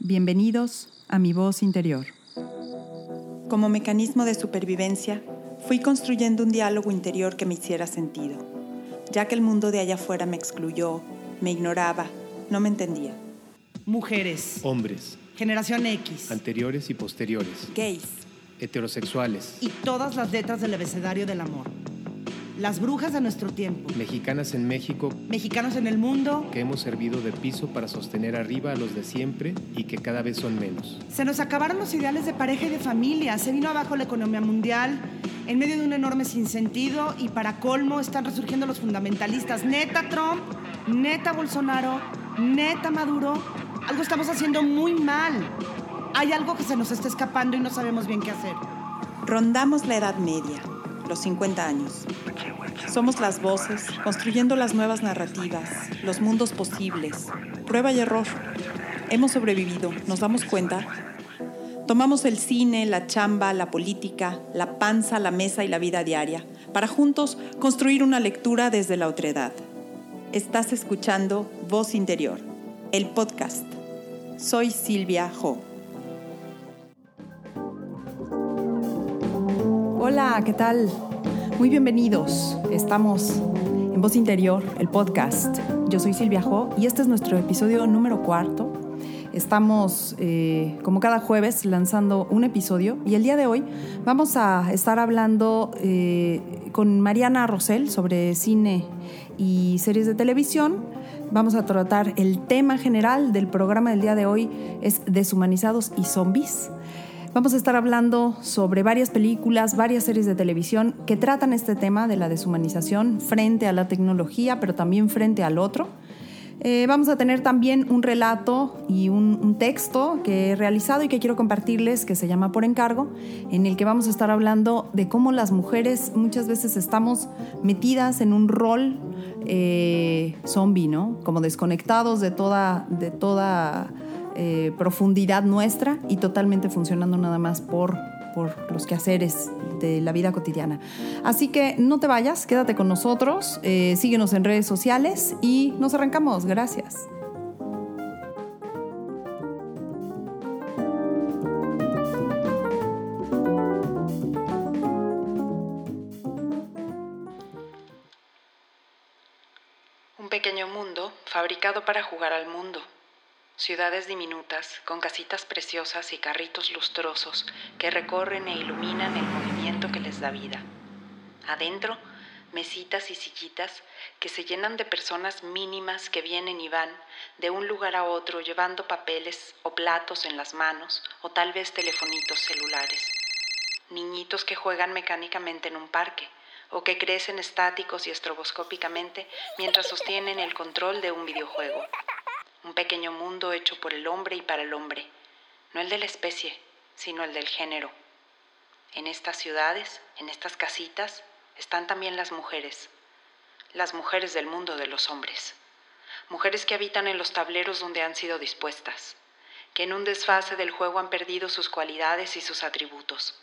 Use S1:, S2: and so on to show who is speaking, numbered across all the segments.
S1: Bienvenidos a mi voz interior.
S2: Como mecanismo de supervivencia, fui construyendo un diálogo interior que me hiciera sentido, ya que el mundo de allá afuera me excluyó, me ignoraba, no me entendía.
S3: Mujeres,
S4: hombres,
S3: generación X,
S4: anteriores y posteriores,
S2: Gays,
S4: heterosexuales,
S3: y todas las letras del abecedario del amor. Las brujas de nuestro tiempo,
S4: mexicanas en México
S3: mexicanos en el mundo.
S4: que hemos servido de piso para sostener arriba a los de siempre y que cada vez son menos.
S3: Se nos acabaron los ideales de pareja y de familia, se vino abajo la economía mundial, en medio de un enorme sinsentido y para colmo están resurgiendo los fundamentalistas. Neta Trump, neta Bolsonaro, neta Maduro, algo estamos haciendo muy mal. Hay algo que se nos está escapando y no sabemos bien qué hacer.
S2: rondamos la edad media, los 50 años. Somos las voces, construyendo las nuevas narrativas, los mundos posibles, prueba y error. Hemos sobrevivido, ¿nos damos cuenta? Tomamos el cine, la chamba, la política, la panza, la mesa y la vida diaria, para juntos construir una lectura desde la otredad. Estás escuchando Voz Interior, el podcast. Soy Silvia Ho.
S1: Hola, ¿qué tal? Muy bienvenidos. Estamos en Voz Interior, el podcast. Yo soy Silvia Jo y este es nuestro episodio número cuarto. Estamos, eh, como cada jueves, lanzando un episodio y el día de hoy vamos a estar hablando eh, con Mariana Rosell sobre cine y series de televisión. Vamos a tratar el tema general del programa del día de hoy, es deshumanizados y zombies. Vamos a estar hablando sobre varias películas, varias series de televisión que tratan este tema de la deshumanización frente a la tecnología, pero también frente al otro. Eh, vamos a tener también un relato y un, un, texto que he realizado y que quiero compartirles, que se llama Por encargo, en el que vamos a estar hablando de cómo las mujeres muchas veces estamos metidas en un rol eh, zombie, ¿no? Como desconectados de toda, de toda eh, profundidad nuestra y totalmente funcionando nada más por, por los quehaceres de la vida cotidiana. Así que no te vayas, quédate con nosotros, eh, síguenos en redes sociales y nos arrancamos. Gracias.
S2: Un pequeño mundo fabricado para jugar al mundo. Ciudades diminutas, con casitas preciosas y carritos lustrosos que recorren e iluminan el movimiento que les da vida. Adentro, mesitas y sillitas que se llenan de personas mínimas que vienen y van de un lugar a otro llevando papeles o platos en las manos o tal vez telefonitos celulares. Niñitos que juegan mecánicamente en un parque o que crecen estáticos y estroboscópicamente mientras sostienen el control de un videojuego un pequeño mundo hecho por el hombre y para el hombre, no el de la especie, sino el del género. En estas ciudades, en estas casitas, están también las mujeres, las mujeres del mundo de los hombres, mujeres que habitan en los tableros donde han sido dispuestas, que en un desfase del juego han perdido sus cualidades y sus atributos,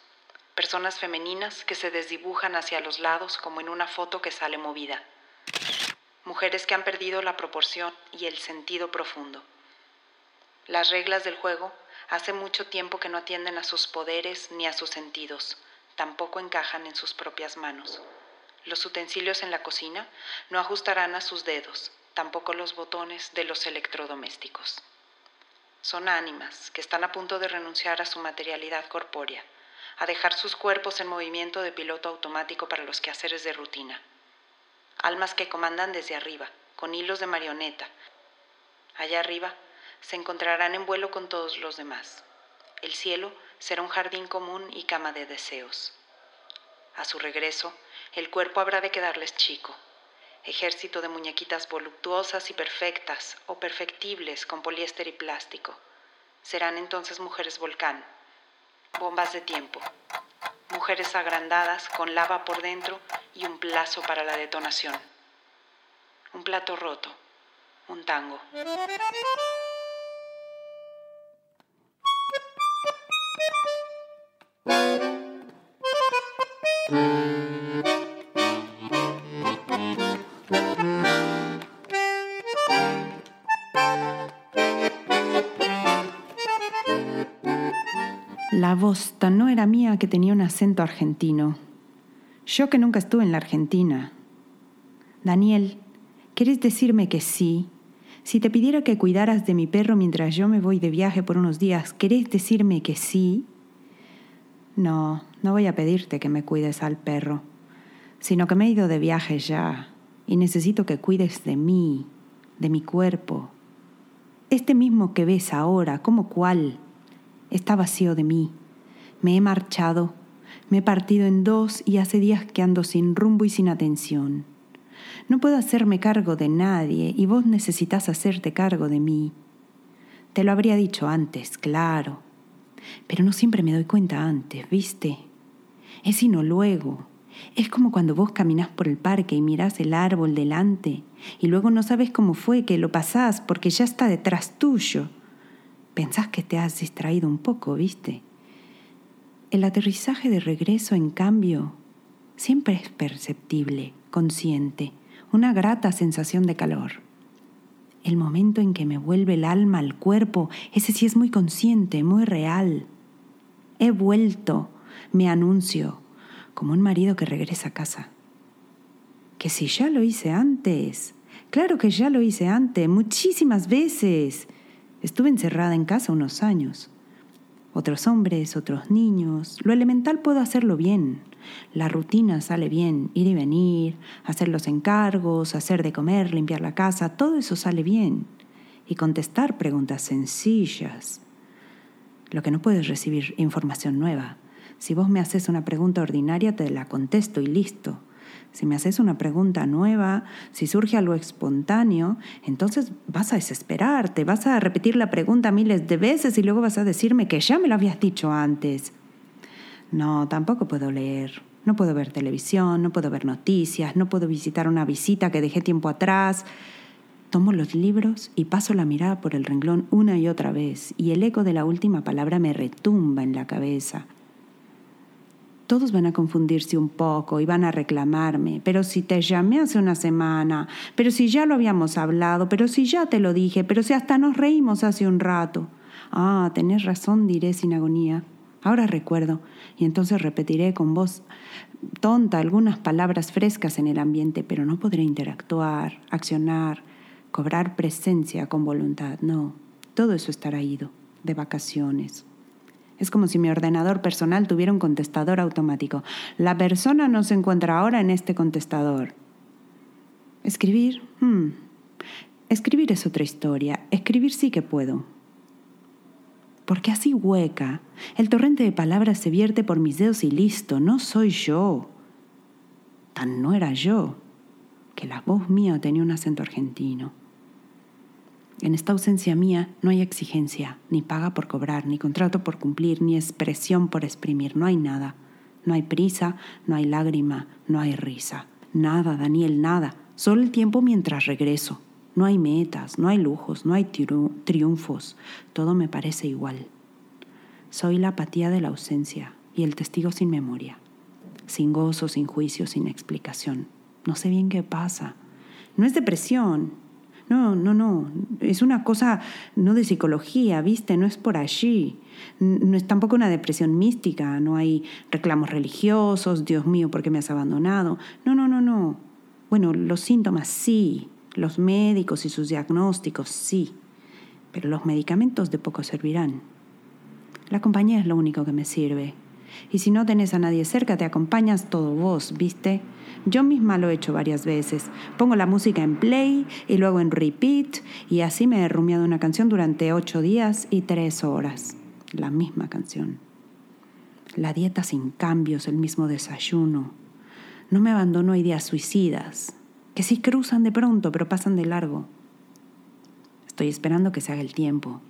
S2: personas femeninas que se desdibujan hacia los lados como en una foto que sale movida mujeres que han perdido la proporción y el sentido profundo. Las reglas del juego hace mucho tiempo que no atienden a sus poderes ni a sus sentidos, tampoco encajan en sus propias manos. Los utensilios en la cocina no ajustarán a sus dedos, tampoco los botones de los electrodomésticos. Son ánimas que están a punto de renunciar a su materialidad corpórea, a dejar sus cuerpos en movimiento de piloto automático para los quehaceres de rutina almas que comandan desde arriba, con hilos de marioneta. Allá arriba se encontrarán en vuelo con todos los demás. El cielo será un jardín común y cama de deseos. A su regreso, el cuerpo habrá de quedarles chico, ejército de muñequitas voluptuosas y perfectas o perfectibles con poliéster y plástico. Serán entonces mujeres volcán, bombas de tiempo, mujeres agrandadas con lava por dentro y un plazo para la detonación. Un plato roto, un tango. Que tenía un acento argentino. Yo que nunca estuve en la Argentina. Daniel, ¿querés decirme que sí? Si te pidiera que cuidaras de mi perro mientras yo me voy de viaje por unos días, ¿querés decirme que sí? No, no voy a pedirte que me cuides al perro, sino que me he ido de viaje ya y necesito que cuides de mí, de mi cuerpo. Este mismo que ves ahora, como cuál, está vacío de mí. Me he marchado, me he partido en dos y hace días que ando sin rumbo y sin atención. No puedo hacerme cargo de nadie y vos necesitas hacerte cargo de mí. Te lo habría dicho antes, claro. Pero no siempre me doy cuenta antes, ¿viste? Es sino luego. Es como cuando vos caminás por el parque y mirás el árbol delante y luego no sabes cómo fue que lo pasás porque ya está detrás tuyo. Pensás que te has distraído un poco, ¿viste? El aterrizaje de regreso, en cambio, siempre es perceptible, consciente una grata sensación de calor. El momento en que me vuelve el alma al cuerpo, ese sí es muy consciente, muy real. He vuelto, me anuncio, como un marido que regresa a casa. Que si ya lo hice antes, claro que ya lo hice antes, muchísimas veces. Estuve encerrada en casa unos años. Otros hombres, otros niños, lo elemental puedo hacerlo bien, la rutina sale bien, ir y venir, hacer los encargos, hacer de comer, limpiar la casa, todo eso sale bien. Y contestar preguntas sencillas. Lo que no puedes recibir información nueva. Si vos me haces una pregunta ordinaria, te la contesto y listo. Si me haces una pregunta nueva, si surge algo espontáneo, entonces vas a desesperarte, vas a repetir la pregunta miles de veces y luego vas a decirme que ya me lo habías dicho antes. No, tampoco puedo leer. No puedo ver televisión, no puedo ver noticias, no puedo visitar una visita que dejé tiempo atrás. Tomo los libros y paso la mirada por el renglón una y otra vez, y el eco de la última palabra me retumba en la cabeza. Todos van a confundirse un poco y van a reclamarme, pero si te llamé hace una semana, pero si ya lo habíamos hablado, pero si ya te lo dije, pero si hasta nos reímos hace un rato. Ah, tenés razón, diré sin agonía. Ahora recuerdo, y entonces repetiré con voz tonta algunas palabras frescas en el ambiente, pero no podré interactuar, accionar, cobrar presencia con voluntad. No, todo eso estará ido, de vacaciones. Es como si mi ordenador personal tuviera un contestador automático. La persona no se encuentra ahora en este contestador. Escribir, hmm. escribir es otra historia. Escribir sí que puedo porque así hueca, el torrente de palabras se vierte por mis dedos y listo, no soy yo. Tan no era yo, que la voz mía tenía un acento argentino. En esta ausencia mía no hay exigencia, ni paga por cobrar, ni contrato por cumplir, ni expresión por exprimir, no hay nada. No hay prisa, no hay lágrima, no hay risa. Nada, Daniel, nada. Solo el tiempo mientras regreso. No hay metas, no hay lujos, no hay triunfos, todo me parece igual. Soy la apatía de la ausencia y el testigo sin memoria, sin gozo, sin juicio, sin explicación. No sé bien qué pasa. No es depresión. No, no, no. Es una cosa no de psicología, ¿viste? No es por allí. No es tampoco una depresión mística. No hay reclamos religiosos. Dios mío, ¿por qué me has abandonado? No, no, no, no. Bueno, los síntomas sí, los médicos y sus diagnósticos, sí, pero los medicamentos de poco servirán. La compañía es lo único que me sirve. Y si no tenés a nadie cerca, te acompañas todo vos, ¿viste? Yo misma lo he hecho varias veces. Pongo la música en play y luego en repeat y así me he rumiado una canción durante ocho días y tres horas. La misma canción. La dieta sin cambios, el mismo desayuno. No me abandono ideas suicidas que sí cruzan de pronto, pero pasan de largo. Estoy esperando que se haga el tiempo.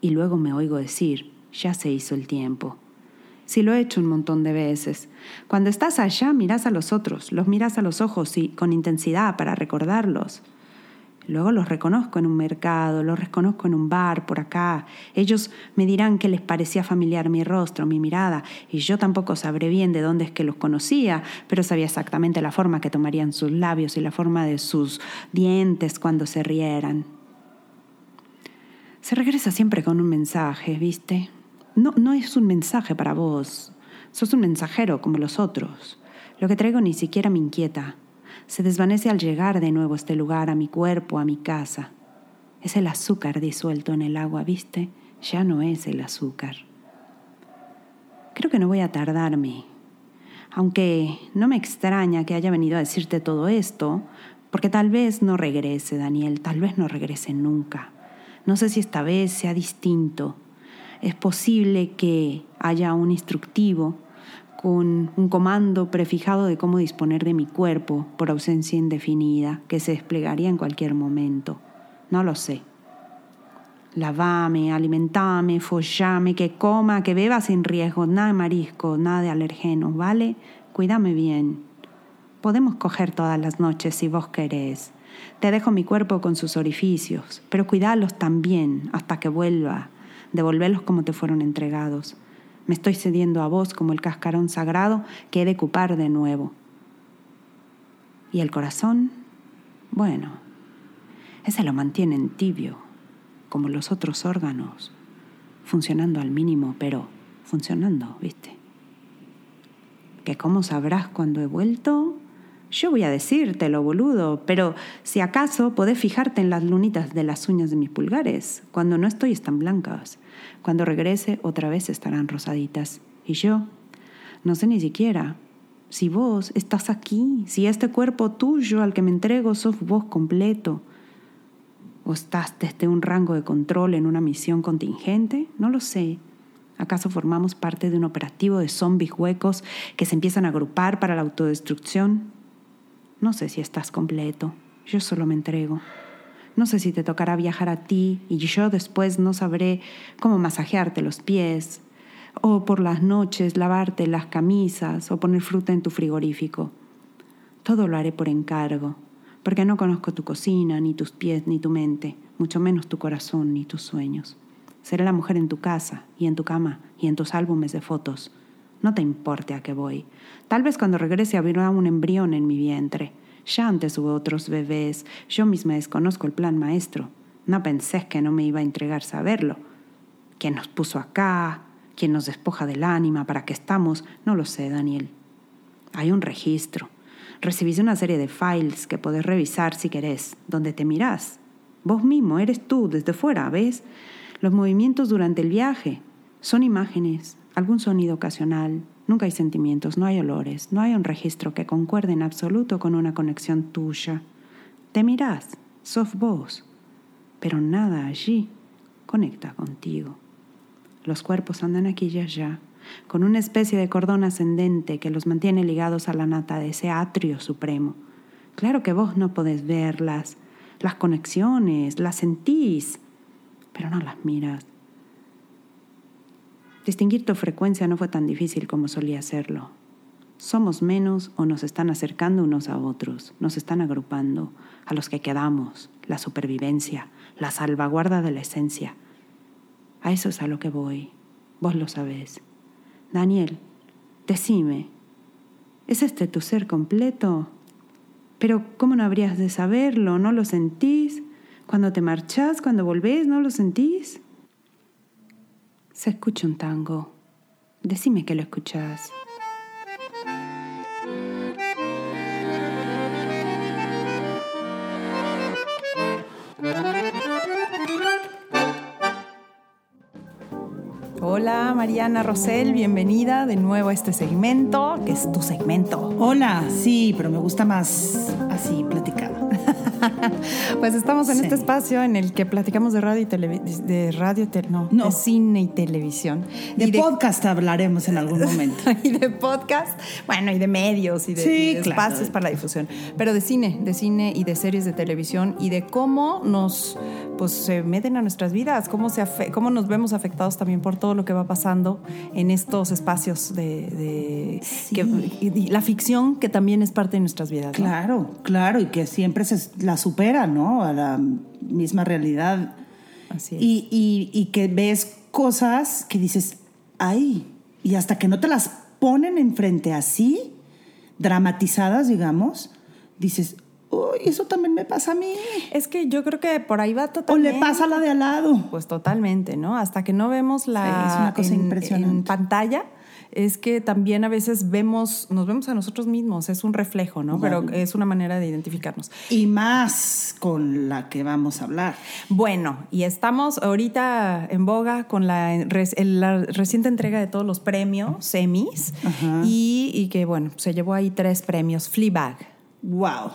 S2: Y luego me oigo decir, ya se hizo el tiempo. Si lo he hecho un montón de veces. Cuando estás allá, miras a los otros, los miras a los ojos y con intensidad para recordarlos. Luego los reconozco en un mercado, los reconozco en un bar por acá. Ellos me dirán que les parecía familiar mi rostro, mi mirada, y yo tampoco sabré bien de dónde es que los conocía, pero sabía exactamente la forma que tomarían sus labios y la forma de sus dientes cuando se rieran. Se regresa siempre con un mensaje, ¿viste? No, no es un mensaje para vos. Sos un mensajero como los otros. Lo que traigo ni siquiera me inquieta. Se desvanece al llegar de nuevo a este lugar, a mi cuerpo, a mi casa. Es el azúcar disuelto en el agua, ¿viste? Ya no es el azúcar. Creo que no voy a tardarme. Aunque no me extraña que haya venido a decirte todo esto, porque tal vez no regrese, Daniel, tal vez no regrese nunca. No sé si esta vez sea distinto. Es posible que haya un instructivo con un comando prefijado de cómo disponer de mi cuerpo por ausencia indefinida que se desplegaría en cualquier momento. No lo sé. Lavame, alimentame, follame, que coma, que beba sin riesgo, nada de marisco, nada de alergenos, ¿vale? Cuídame bien. Podemos coger todas las noches si vos querés. Te dejo mi cuerpo con sus orificios, pero cuidalos también hasta que vuelva. Devolverlos como te fueron entregados. Me estoy cediendo a vos como el cascarón sagrado que he de ocupar de nuevo. ¿Y el corazón? Bueno, ese lo mantienen tibio, como los otros órganos, funcionando al mínimo, pero funcionando, ¿viste? ¿Que cómo sabrás cuando he vuelto? Yo voy a decírtelo, boludo, pero si acaso podés fijarte en las lunitas de las uñas de mis pulgares. Cuando no estoy están blancas. Cuando regrese otra vez estarán rosaditas. Y yo, no sé ni siquiera si vos estás aquí, si este cuerpo tuyo al que me entrego sos vos completo. ¿O estás desde un rango de control en una misión contingente? No lo sé. ¿Acaso formamos parte de un operativo de zombies huecos que se empiezan a agrupar para la autodestrucción? No sé si estás completo, yo solo me entrego. No sé si te tocará viajar a ti y yo después no sabré cómo masajearte los pies, o por las noches lavarte las camisas o poner fruta en tu frigorífico. Todo lo haré por encargo, porque no conozco tu cocina, ni tus pies, ni tu mente, mucho menos tu corazón, ni tus sueños. Seré la mujer en tu casa y en tu cama y en tus álbumes de fotos no te importe a qué voy. Tal vez cuando regrese habrá un embrión en mi vientre. Ya antes hubo otros bebés. Yo misma desconozco el plan maestro. No pensé que no me iba a entregar saberlo. ¿Quién nos puso acá? ¿Quién nos despoja del ánima? ¿Para qué estamos? No lo sé, Daniel. Hay un registro. Recibís una serie de files que podés revisar si querés, donde te mirás. Vos mismo, eres tú, desde fuera, ¿ves? Los movimientos durante el viaje son imágenes, algún sonido ocasional. Nunca hay sentimientos, no hay olores, no hay un registro que concuerde en absoluto con una conexión tuya. Te mirás, sos vos, pero nada allí conecta contigo. Los cuerpos andan aquí y allá, con una especie de cordón ascendente que los mantiene ligados a la nata de ese atrio supremo. Claro que vos no podés verlas, las conexiones, las sentís, pero no las miras. Distinguir tu frecuencia no fue tan difícil como solía serlo. Somos menos o nos están acercando unos a otros, nos están agrupando, a los que quedamos, la supervivencia, la salvaguarda de la esencia. A eso es a lo que voy, vos lo sabés. Daniel, decime, ¿es este tu ser completo? Pero ¿cómo no habrías de saberlo? ¿No lo sentís? Cuando te marchás, cuando volvés, ¿no lo sentís? Se escucha un tango. Decime que lo escuchas.
S1: Hola Mariana Rosell, bienvenida de nuevo a este segmento, que es tu segmento.
S3: Hola, sí, pero me gusta más así platicado.
S1: Pues estamos en este espacio en el que platicamos de radio y televisión, de radio, no, de cine y televisión.
S3: De, podcast hablaremos en algún momento.
S1: y de podcast, bueno, y de medios y de, espacios para la difusión. Pero de cine, de cine y de series de televisión y de cómo nos pues se meten a nuestras vidas, cómo, se cómo nos vemos afectados también por todo lo que va pasando en estos espacios de, la ficción que también es parte de nuestras vidas.
S3: Claro, claro, y que siempre se la supera, ¿no? A la misma realidad.
S1: Así es.
S3: Y, y que ves cosas que dices, ay, y hasta que no te las ponen enfrente así, dramatizadas, digamos, dices, Uy, eso también me pasa a mí.
S1: Es que yo creo que por ahí va
S3: O
S1: totalmente.
S3: le pasa a la de al lado.
S1: Pues totalmente, ¿no? Hasta que no vemos la
S3: Sí, es una cosa
S1: en,
S3: impresionante.
S1: en pantalla, es que también a veces vemos, nos vemos a nosotros mismos, es un reflejo, ¿no? Pero es una manera de identificarnos.
S3: Y más con la que vamos a hablar.
S1: Bueno, y estamos ahorita en boga con la, reciente entrega de todos los premios,
S3: Ajá.
S1: y, y que, bueno, se llevó ahí tres premios, Fleabag.
S3: Wow.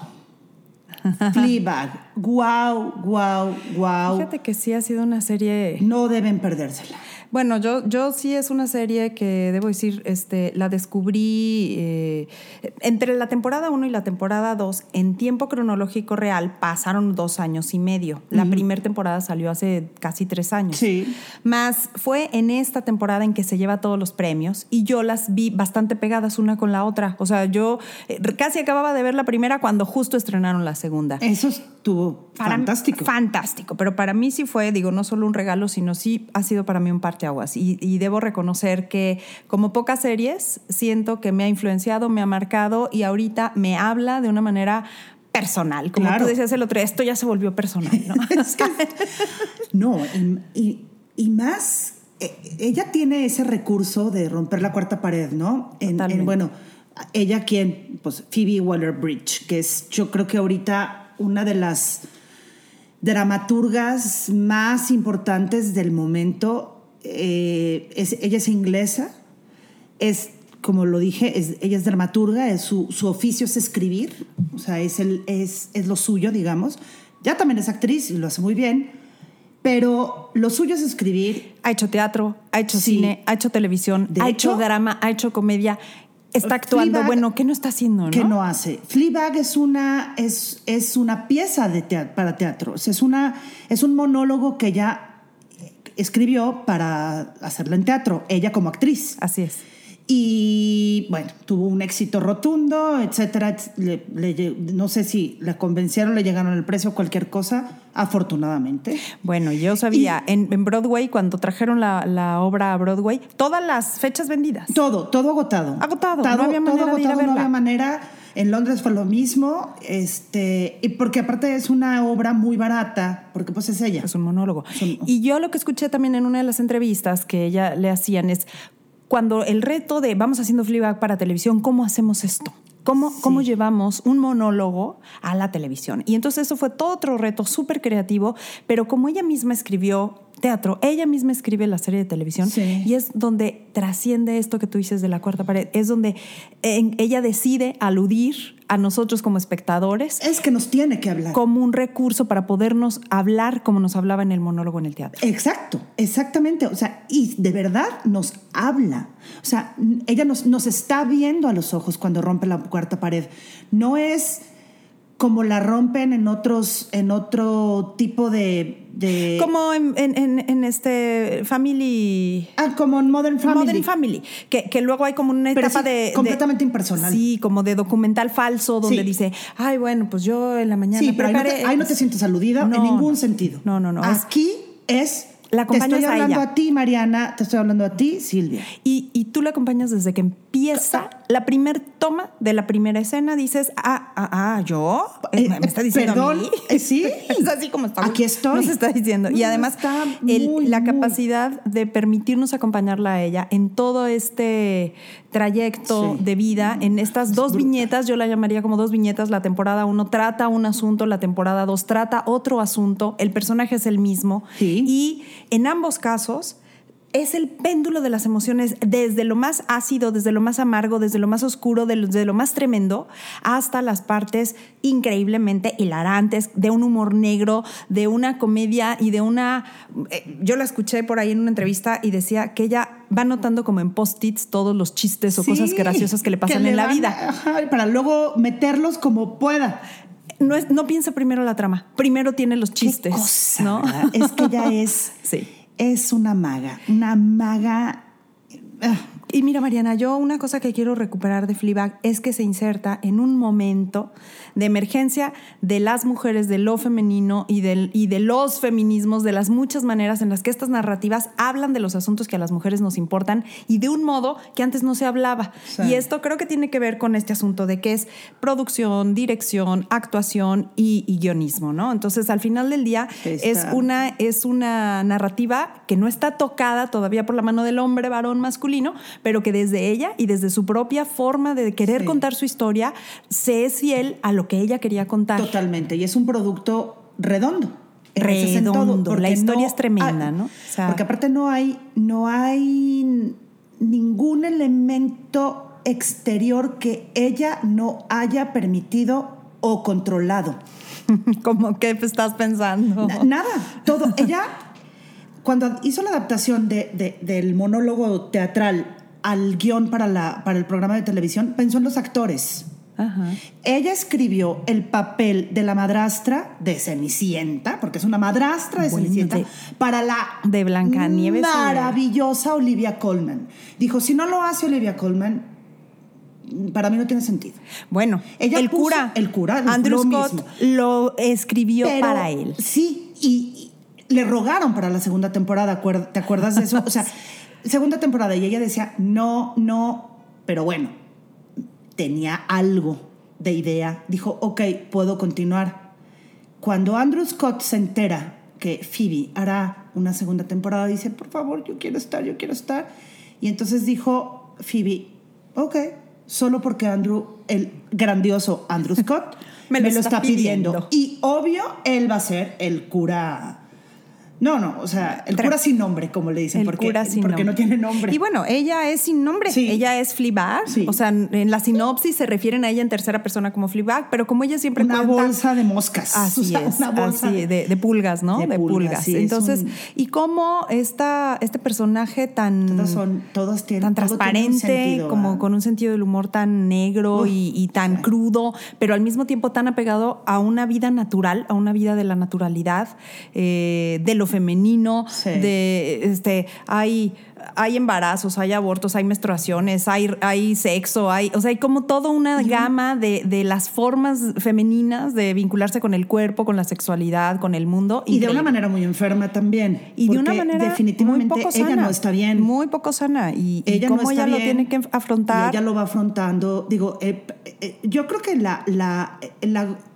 S3: Fleabag. Wow, wow, wow.
S1: Fíjate que sí ha sido una serie...
S3: No deben perdérsela.
S1: Bueno, yo, yo sí es una serie que debo decir, este, la descubrí eh, entre la temporada 1 y la temporada 2, en tiempo cronológico real, pasaron dos años y medio. La primera temporada salió hace casi tres años.
S3: Sí.
S1: Más fue en esta temporada en que se lleva todos los premios y yo las vi bastante pegadas una con la otra. O sea, yo eh, casi acababa de ver la primera cuando justo estrenaron la segunda.
S3: Eso estuvo
S1: Para mí-
S3: fantástico.
S1: fantástico, pero para mí sí fue, digo, no solo un regalo, sino sí ha sido para mí un parteaguas. Y, y debo reconocer que, como pocas series, siento que me ha influenciado, me ha marcado y ahorita me habla de una manera personal. Como
S3: Claro.
S1: tú decías el otro día, esto ya se volvió personal, ¿no?
S3: Es que- no, y, y- y más, eh, ella tiene ese recurso de romper la cuarta pared, ¿no? En- bueno, ella quien, pues Phoebe Waller-Bridge, que es yo creo que ahorita una de las dramaturgas más importantes del momento. Eh, es, ella es inglesa, es, como lo dije, es- ella es dramaturga, es su, su oficio es escribir, o sea, es, el, es, es lo suyo, digamos. Ya también es actriz y lo hace muy bien, pero lo suyo es escribir.
S1: ha hecho teatro, ha hecho
S3: Sí.
S1: cine, ha hecho televisión,
S3: De
S1: ha
S3: hecho-
S1: hecho drama, ha hecho comedia. Está actuando.
S3: Fleabag-
S1: bueno, ¿qué no está haciendo? ¿no?
S3: que no hace. Fleabag es una, es, es una pieza de tea- para teatro. O sea, es, una, es un monólogo que ella escribió para hacerlo en teatro, ella como actriz.
S1: Así es.
S3: Y bueno, tuvo un éxito rotundo, etcétera. Le- le lle- no sé si la convencieron, le llegaron el precio, cualquier cosa, afortunadamente.
S1: Bueno, yo sabía, en, en Broadway, cuando trajeron la, la obra a Broadway, todas las fechas vendidas.
S3: Todo, todo agotado.
S1: Agotado,
S3: Todo,
S1: no había
S3: todo
S1: manera de ir a
S3: agotado, no había manera. En Londres fue lo mismo, este, y porque aparte es una obra muy barata, porque pues es ella.
S1: Es un monólogo.
S3: Es un-
S1: Y yo lo que escuché también en una de las entrevistas que ella le hacían es cuando el reto de vamos haciendo Fleabag para televisión, ¿cómo hacemos esto? ¿Cómo, ¿Cómo llevamos un monólogo a la televisión? Y entonces eso fue todo otro reto súper creativo, pero como ella misma escribió teatro, ella misma escribe la serie de televisión
S3: Sí.
S1: y es donde trasciende esto que tú dices de la cuarta pared, es donde ella decide aludir a nosotros como espectadores
S3: Es que nos tiene que hablar.
S1: como un recurso para podernos hablar como nos hablaba en el monólogo en el teatro.
S3: Exacto, exactamente. O sea, y de verdad nos habla. O sea, ella nos, nos está viendo a los ojos cuando rompe la cuarta pared. No es como la rompen en otros, en otro tipo de. de-
S1: Como en, en- en- este Family.
S3: Ah, como en Modern Family.
S1: Modern Family, que, que luego hay como una
S3: Pero
S1: etapa
S3: sí,
S1: de, de-
S3: completamente impersonal.
S1: Sí, como de documental falso, donde
S3: Sí.
S1: dice, ay, bueno, pues yo en la mañana.
S3: Sí, pero ahí no, te, ahí no te sientes aludida
S1: No,
S3: en ningún
S1: no.
S3: sentido.
S1: No, no, no.
S3: Aquí es.
S1: La
S3: te estoy
S1: a
S3: hablando
S1: ella.
S3: a ti, Mariana. Te estoy hablando a ti, Silvia.
S1: Y, y tú la acompañas desde que empieza la primer toma de la primera escena, dices, ah, ah, ah, ¿yo?
S3: Eh,
S1: ¿Me está diciendo
S3: perdón,
S1: a mí?
S3: eh, sí.
S1: es así como está.
S3: Aquí estoy.
S1: Nos está diciendo. y además,
S3: está
S1: el-
S3: muy,
S1: la
S3: muy-
S1: capacidad de permitirnos acompañarla a ella en todo este trayecto
S3: Sí.
S1: de vida, en estas dos viñetas, yo la llamaría como dos viñetas, la temporada uno trata un asunto, la temporada dos trata otro asunto, el personaje es el mismo.
S3: Sí.
S1: Y en ambos casos es el péndulo de las emociones desde lo más ácido, desde lo más amargo, desde lo más oscuro, desde lo más tremendo, hasta las partes increíblemente hilarantes, de un humor negro, de una comedia y de una... eh, yo la escuché por ahí en una entrevista y decía que ella va notando como en post-its todos los chistes o
S3: Sí,
S1: cosas graciosas que le pasan en la vida.
S3: ajá, para luego meterlos como pueda.
S1: No, es, no piensa primero la trama, primero tiene los chistes,
S3: cosa,
S1: ¿no?
S3: Es que ella es,
S1: Sí.
S3: es una maga, una maga.
S1: Y mira, Mariana, yo una cosa que quiero recuperar de Fleabag es que se inserta en un momento de emergencia de las mujeres, de lo femenino y, del, y de los feminismos, de las muchas maneras en las que estas narrativas hablan de los asuntos que a las mujeres nos importan y de un modo que antes no se hablaba.
S3: Sí.
S1: Y esto creo que tiene que ver con este asunto de que es producción, dirección, actuación y, y guionismo, ¿no? Entonces, al final del día,
S3: Está-
S1: es una, es una narrativa que no está tocada todavía por la mano del hombre varón masculino, pero que desde ella y desde su propia forma de querer
S3: Sí.
S1: contar su historia, se es fiel a lo que ella quería contar.
S3: Totalmente. Y es un producto redondo.
S1: Redondo. La historia es tremenda,
S3: hay-
S1: ¿no? O sea-
S3: porque aparte no hay, no hay ningún elemento exterior que ella no haya permitido o controlado.
S1: Como que estás pensando.
S3: Na- Nada, todo. Ella, cuando hizo la adaptación de- de- del monólogo teatral al guion para, la, para el programa de televisión, pensó en los actores.
S1: Ajá.
S3: Ella escribió el papel de la madrastra de Cenicienta, porque es una madrastra de
S1: Bueno,
S3: Cenicienta,
S1: de-
S3: para la
S1: de Blancanieves,
S3: maravillosa Olivia Colman. Dijo, si no lo hace Olivia Colman, para mí no tiene sentido.
S1: Bueno,
S3: Ella
S1: el
S3: puso-
S1: cura,
S3: el cura,
S1: Andrew
S3: lo
S1: Scott
S3: mismo.
S1: lo escribió
S3: Pero-
S1: para él.
S3: Sí, y, y le rogaron para la segunda temporada, ¿te acuerdas de eso? O sea, segunda temporada y ella decía, no, no, pero bueno, tenía algo de idea. Dijo, ok, puedo continuar. Cuando Andrew Scott se entera que Phoebe hará una segunda temporada, dice, por favor, yo quiero estar, yo quiero estar. Y entonces dijo Phoebe, ok, solo porque Andrew, el grandioso Andrew Scott, me, lo está, pidiendo. Y obvio, él va a ser el cura. No, no, o sea, el cura sin nombre, como le dicen,
S1: El
S3: porque,
S1: cura sin
S3: porque
S1: nombre.
S3: no tiene nombre.
S1: Y bueno, ella es sin nombre.
S3: Sí.
S1: Ella es Fleabag.
S3: Sí.
S1: O sea, en la sinopsis se refieren a ella en tercera persona como Fleabag, pero como ella siempre
S3: una
S1: cuenta-
S3: bolsa de moscas.
S1: Así
S3: O sea,
S1: es,
S3: una bolsa
S1: así, de, de pulgas, ¿no?
S3: de
S1: De,
S3: pulgas,
S1: pulgas.
S3: sí, es
S1: Entonces,
S3: un-
S1: y cómo esta, este personaje tan,
S3: Todos son, todos tienen
S1: tan
S3: tiene
S1: transparente,
S3: sentido,
S1: como con un sentido del humor tan negro
S3: Uf,
S1: y, y tan crudo, pero al mismo tiempo tan apegado a una vida natural, a una vida de la naturalidad, eh, de lo femenino,
S3: Sí.
S1: de este, hay, hay embarazos, hay abortos, hay menstruaciones, hay, hay sexo, hay, o sea, hay como toda una gama de, de las formas femeninas de vincularse con el cuerpo, con la sexualidad, con el mundo.
S3: Y de una manera muy enferma también.
S1: Y de una manera
S3: definitivamente
S1: muy poco
S3: ella
S1: sana,
S3: no está bien.
S1: Muy poco sana. Y, y
S3: ella
S1: cómo
S3: no
S1: ella
S3: bien,
S1: lo tiene que afrontar.
S3: y ella lo va afrontando. Digo, eh, eh, yo creo que la, la, la- eh,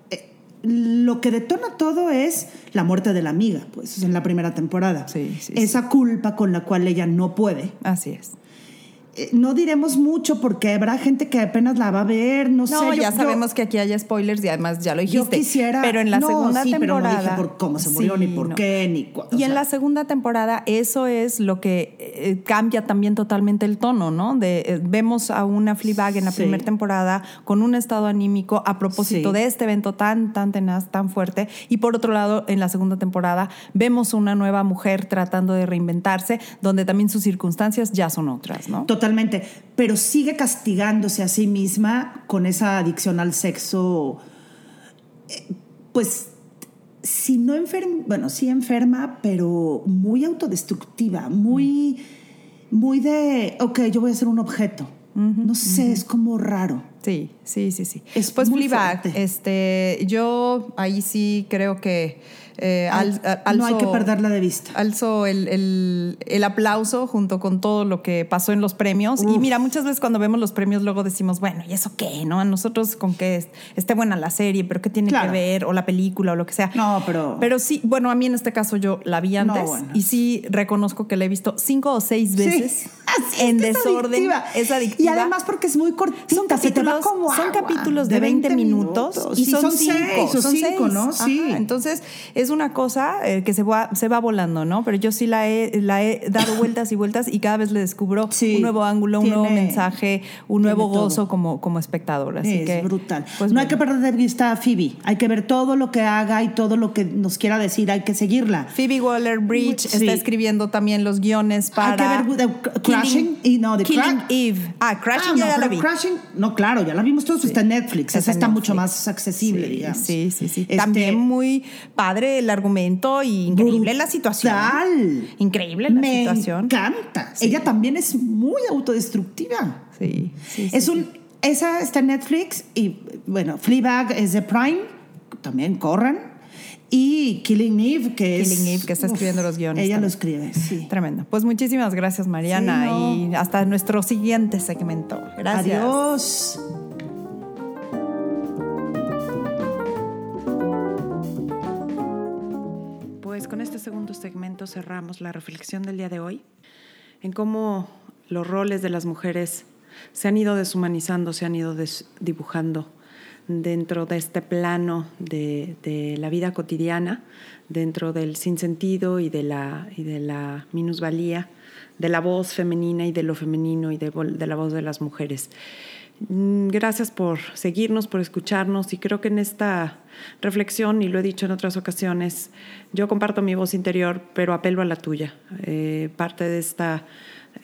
S3: lo que detona todo es la muerte de la amiga, pues, en la primera temporada.
S1: Sí, sí,
S3: Esa culpa con la cual ella no puede.
S1: Así es.
S3: Eh, no diremos mucho porque habrá gente que apenas la va a ver, no,
S1: No,
S3: sé. yo-
S1: ya
S3: yo-
S1: sabemos que aquí hay spoilers y además ya lo
S3: Yo
S1: dijiste.
S3: quisiera.
S1: Pero en la
S3: no,
S1: segunda
S3: sí, pero
S1: temporada.
S3: no dije por cómo se murió,
S1: Sí,
S3: ni por
S1: no.
S3: qué, ni
S1: Y en la segunda temporada eso es lo que eh, cambia también totalmente el tono, ¿no? De, eh, vemos a una Fleabag en la
S3: Sí.
S1: primera temporada con un estado anímico a propósito de este evento tan, tan tenaz, tan fuerte. Y por otro lado, en la segunda temporada vemos una nueva mujer tratando de reinventarse, donde también sus circunstancias ya son otras, ¿no?
S3: Totalmente. Pero sigue castigándose a sí misma con esa adicción al sexo. eh, Pues, si no enferma, bueno, sí enferma, pero muy autodestructiva, muy, muy de, ok, yo voy a ser un objeto. no sé, es como raro.
S1: Sí, sí, sí, sí.
S3: Es
S1: pues Fleabag, este, yo ahí sí creo que eh, al- a-
S3: no hay que
S1: alzo-
S3: perderla de vista.
S1: Alzo el, el- el aplauso junto con todo lo que pasó en los premios. Y mira, muchas veces cuando vemos los premios luego decimos, bueno, ¿y eso qué? ¿No? A nosotros con que es- esté buena la serie, pero ¿qué tiene
S3: Claro.
S1: que ver? O la película o lo que sea.
S3: No, pero-
S1: Pero sí, bueno, a mí en este caso yo la vi
S3: No,
S1: antes
S3: bueno.
S1: y sí reconozco que la he visto cinco o seis
S3: Sí.
S1: veces
S3: Así
S1: en
S3: es
S1: desorden.
S3: adictiva.
S1: Es adictiva.
S3: Y además porque es muy cortita.
S1: Son capítulos,
S3: como
S1: son capítulos de 20, minutos, y son,
S3: seis,
S1: cinco,
S3: son
S1: son
S3: cinco,
S1: seis.
S3: ¿no? Sí.
S1: Ajá, entonces es una cosa eh, que se va, se va volando, ¿no? Pero yo sí la he, la he dado vueltas y vueltas y cada vez le descubro
S3: Sí,
S1: un nuevo ángulo, un nuevo mensaje, un nuevo
S3: todo.
S1: gozo como, como espectador. Así
S3: es
S1: que,
S3: brutal.
S1: pues
S3: no hay que perder de vista a Phoebe. Hay que ver todo lo que haga y todo lo que nos quiera decir. Hay que seguirla.
S1: Phoebe Waller Bridge
S3: Sí.
S1: está escribiendo también los guiones para
S3: Hay que ver The Crashing y no, The
S1: Killing
S3: Cra-
S1: Eve. Ah, Crashing
S3: Ah,
S1: ya,
S3: no,
S1: ya la vi.
S3: Crashing, no, claro, ya la vimos todos, está en Netflix, esa está mucho más accesible,
S1: Sí,
S3: digamos.
S1: Sí, sí, sí.
S3: Este,
S1: También muy padre el argumento y increíble la situación.
S3: brutal.
S1: Increíble la
S3: Me
S1: situación.
S3: encanta. Ella también es muy autodestructiva.
S1: Sí, sí, sí,
S3: es
S1: sí.
S3: un, esa está en Netflix y bueno, Fleabag es de Prime, también corran. Y Killing Eve, que es.
S1: Killing Eve, que está escribiendo los guiones
S3: Ella lo escribe, sí.
S1: Tremendo. Pues muchísimas gracias, Mariana.
S3: Sí, no.
S1: Y hasta nuestro siguiente segmento. Gracias.
S3: Adiós.
S1: Pues con este segundo segmento cerramos la reflexión del día de hoy en cómo los roles de las mujeres se han ido deshumanizando, se han ido dibujando dentro de este plano de, de, la vida cotidiana, dentro del sinsentido y de la, y de la minusvalía, de la voz femenina y de lo femenino y de, de la voz de las mujeres. Gracias por seguirnos, por escucharnos y creo que en esta reflexión, y lo he dicho en otras ocasiones, yo comparto mi voz interior, pero apelo a la tuya. Eh, parte de, esta,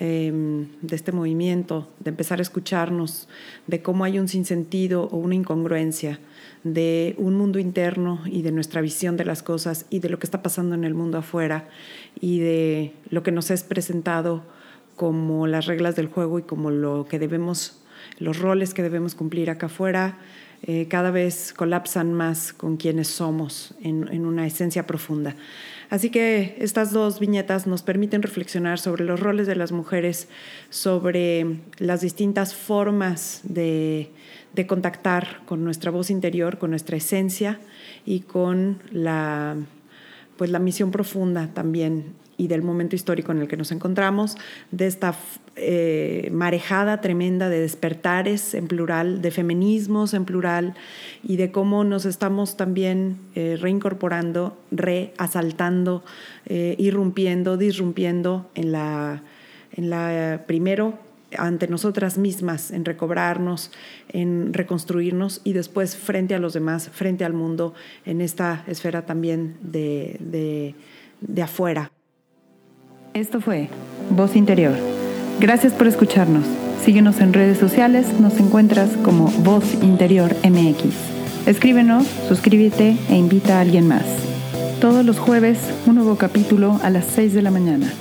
S1: eh, de este movimiento, de empezar a escucharnos, de cómo hay un sinsentido o una incongruencia de un mundo interno y de nuestra visión de las cosas y de lo que está pasando en el mundo afuera y de lo que nos es presentado como las reglas del juego y como lo que debemos los roles que debemos cumplir acá afuera eh, cada vez colapsan más con quienes somos en, en, una esencia profunda. Así que estas dos viñetas nos permiten reflexionar sobre los roles de las mujeres, sobre las distintas formas de, contactar con nuestra voz interior, con nuestra esencia y con la, pues, la misión profunda también y del momento histórico en el que nos encontramos, de esta eh, marejada tremenda de despertares en plural, de feminismos en plural y de cómo nos estamos también eh, reincorporando, reasaltando, eh, irrumpiendo, disrumpiendo en la, en la primero ante nosotras mismas, en recobrarnos, en reconstruirnos y después frente a los demás, frente al mundo, en esta esfera también de, de, de afuera.
S2: Esto fue Voz Interior. Gracias por escucharnos. Síguenos en redes sociales, nos encuentras como Voz Interior MX. Escríbenos, suscríbete e invita a alguien más. Todos los jueves, un nuevo capítulo a las 6 de la mañana.